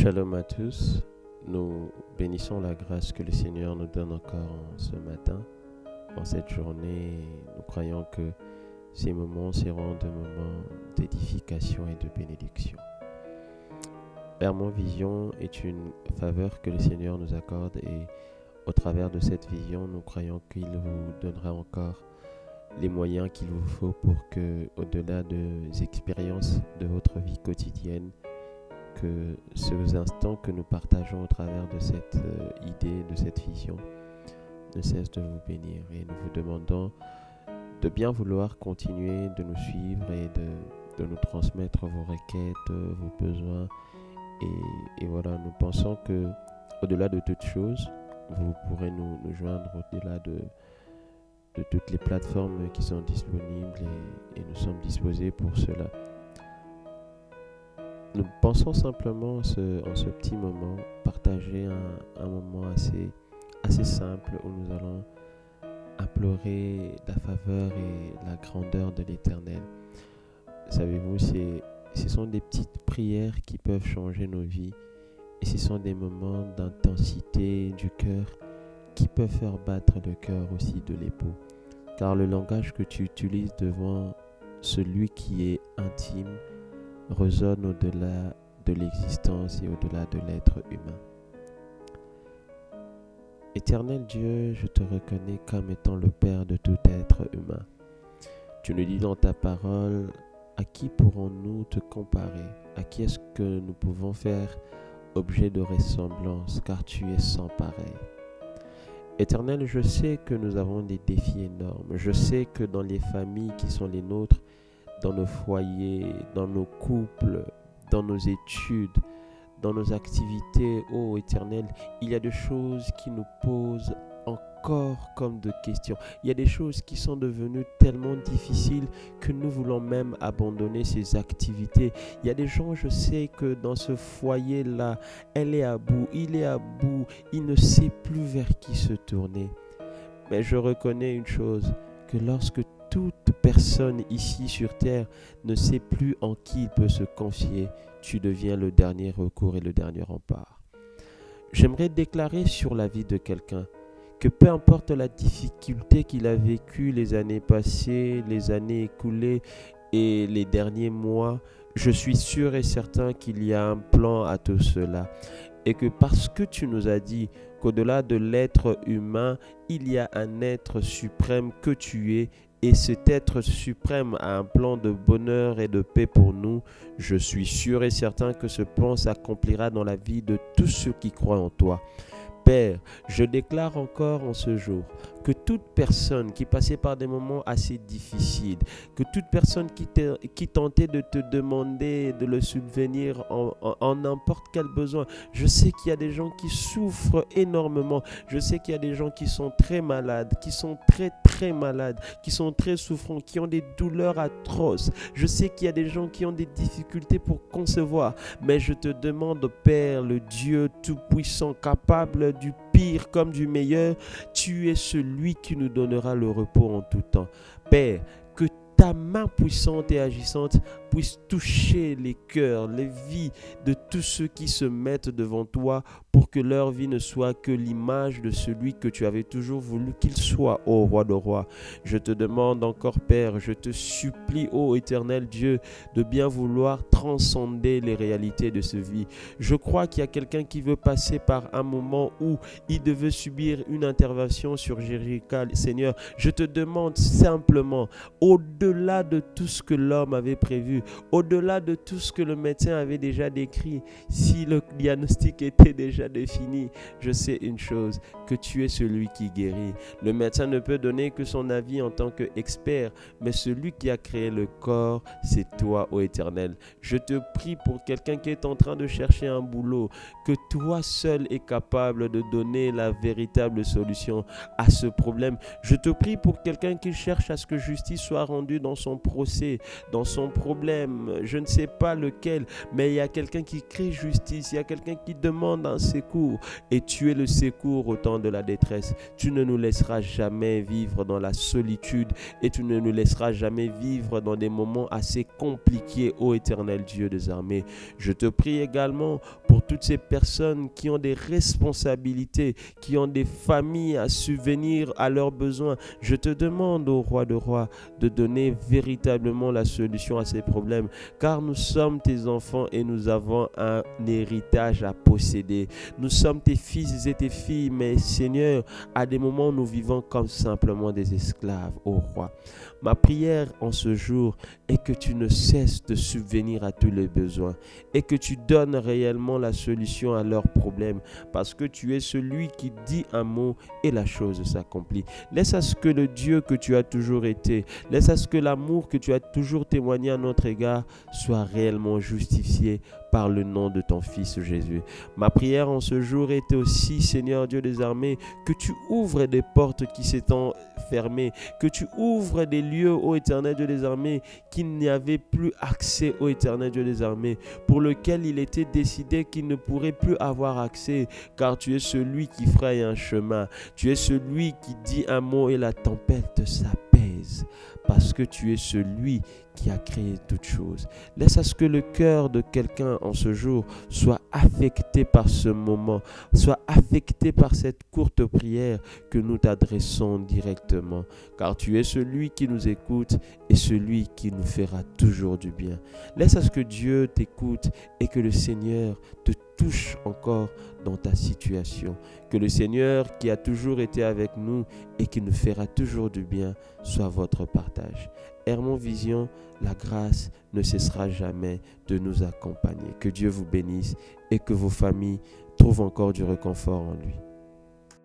Shalom à tous. Nous bénissons la grâce que le Seigneur nous donne encore ce matin, en cette journée. Nous croyons que ces moments seront des moments d'édification et de bénédiction. Père, mon vision est une faveur que le Seigneur nous accorde et au travers de cette vision, nous croyons qu'il vous donnera encore les moyens qu'il vous faut pour que, au-delà des expériences de votre vie quotidienne, que ces instants que nous partageons au travers de cette euh, idée, de cette vision, ne cessent de vous bénir. Et nous vous demandons de bien vouloir continuer de nous suivre et de, nous transmettre vos requêtes, vos besoins. Et, voilà, nous pensons que au-delà de toutes choses, vous pourrez nous, joindre au-delà de, de toutes les plateformes qui sont disponibles et, nous sommes disposés pour cela. Nous pensons simplement en ce, petit moment partager un, un, moment assez, assez simple où nous allons implorer la faveur et la grandeur de l'Éternel. Savez-vous, ce sont des petites prières qui peuvent changer nos vies et ce sont des moments d'intensité du cœur qui peuvent faire battre le cœur aussi de l'époux. Car le langage que tu utilises devant celui qui est intime résonne au-delà de l'existence et au-delà de l'être humain. Éternel Dieu, je te reconnais comme étant le Père de tout être humain. Tu nous dis dans ta parole, à qui pourrons-nous te comparer? À qui est-ce que nous pouvons faire objet de ressemblance, car tu es sans pareil Éternel, je sais que nous avons des défis énormes. Je sais que dans les familles qui sont les nôtres, dans nos foyers, dans nos couples, dans nos études, dans nos activités, ô Éternel, il y a des choses qui nous posent encore comme de questions. Il y a des choses qui sont devenues tellement difficiles que nous voulons même abandonner ces activités. Il y a des gens, je sais que dans ce foyer-là, elle est à bout, il est à bout, il ne sait plus vers qui se tourner. Mais je reconnais une chose, que lorsque toute personne ici sur terre ne sait plus en qui il peut se confier, tu deviens le dernier recours et le dernier rempart. J'aimerais déclarer sur la vie de quelqu'un que peu importe la difficulté qu'il a vécue les années passées, les années écoulées et les derniers mois, je suis sûr et certain qu'il y a un plan à tout cela. Et que parce que tu nous as dit qu'au-delà de l'être humain, il y a un être suprême que tu es et cet être suprême a un plan de bonheur et de paix pour nous, je suis sûr et certain que ce plan s'accomplira dans la vie de tous ceux qui croient en toi. Père, je déclare encore en ce jour que toute personne qui passait par des moments assez difficiles, que toute personne qui, tentait de te demander de le subvenir en n'importe quel besoin, je sais qu'il y a des gens qui souffrent énormément, je sais qu'il y a des gens qui sont très malades, qui sont très très malades, qui sont très souffrants, qui ont des douleurs atroces, je sais qu'il y a des gens qui ont des difficultés pour concevoir, mais je te demande, Père, le Dieu Tout-Puissant, capable du comme du meilleur, tu es celui qui nous donnera le repos en tout temps. Père, que ta main puissante et agissante puisse toucher les cœurs, les vies de tous ceux qui se mettent devant toi pour que leur vie ne soit que l'image de celui que tu avais toujours voulu qu'il soit, ô roi de rois. Je te demande encore, Père, je te supplie, ô éternel Dieu, de bien vouloir transcender les réalités de ce vie. Je crois qu'il y a quelqu'un qui veut passer par un moment où il devait subir une intervention sur. Seigneur, je te demande simplement, au-delà de tout ce que l'homme avait prévu, au-delà de tout ce que le médecin avait déjà décrit, si le diagnostic était déjà défini, je sais une chose, que tu es celui qui guérit. Le médecin ne peut donner que son avis en tant qu'expert, mais celui qui a créé le corps, c'est toi, ô Éternel. Je te prie pour quelqu'un qui est en train de chercher un boulot, que toi seul es capable de donner la véritable solution à ce problème. Je te prie pour quelqu'un qui cherche à ce que justice soit rendue dans son procès, dans son problème je ne sais pas lequel, mais il y a quelqu'un qui crie justice, il y a quelqu'un qui demande un secours, et tu es le secours au temps de la détresse. Tu ne nous laisseras jamais vivre dans la solitude, et tu ne nous laisseras jamais vivre dans des moments assez compliqués, ô éternel Dieu des armées. Je te prie également pour toutes ces personnes qui ont des responsabilités, qui ont des familles à subvenir à leurs besoins. Je te demande, ô roi de rois, de donner véritablement la solution à ces problèmes, car nous sommes tes enfants et nous avons un héritage à posséder. Nous sommes tes fils et tes filles, mais Seigneur, à des moments, nous vivons comme simplement des esclaves, ô roi. Ma prière en ce jour est que tu ne cesses de subvenir à tous les besoins et que tu donnes réellement la solution à leurs problèmes parce que tu es celui qui dit un mot et la chose s'accomplit. Laisse à ce que le Dieu que tu as toujours été, laisse à ce que l'amour que tu as toujours témoigné à notre égard soit réellement justifié par le nom de ton Fils Jésus. Ma prière en ce jour était aussi, Seigneur Dieu des armées, que tu ouvres des portes qui s'étant fermées, que tu ouvres des lieux, ô éternel Dieu des armées, qui n'y avait plus accès, ô éternel Dieu des armées, pour lequel il était décidé qu'il ne pourrait plus avoir accès, car tu es celui qui fraye un chemin, tu es celui qui dit un mot et la tempête s'apaise, parce que tu es celui qui a créé toutes choses. Laisse à ce que le cœur de quelqu'un en ce jour soit affecté par ce moment, soit affecté par cette courte prière que nous t'adressons directement, car tu es celui qui nous écoute et celui qui nous fera toujours du bien. Laisse à ce que Dieu t'écoute et que le Seigneur te touche encore dans ta situation. Que le Seigneur qui a toujours été avec nous et qui nous fera toujours du bien soit votre partage. Hermon Vision, la grâce ne cessera jamais de nous accompagner. Que Dieu vous bénisse et que vos familles trouvent encore du réconfort en lui.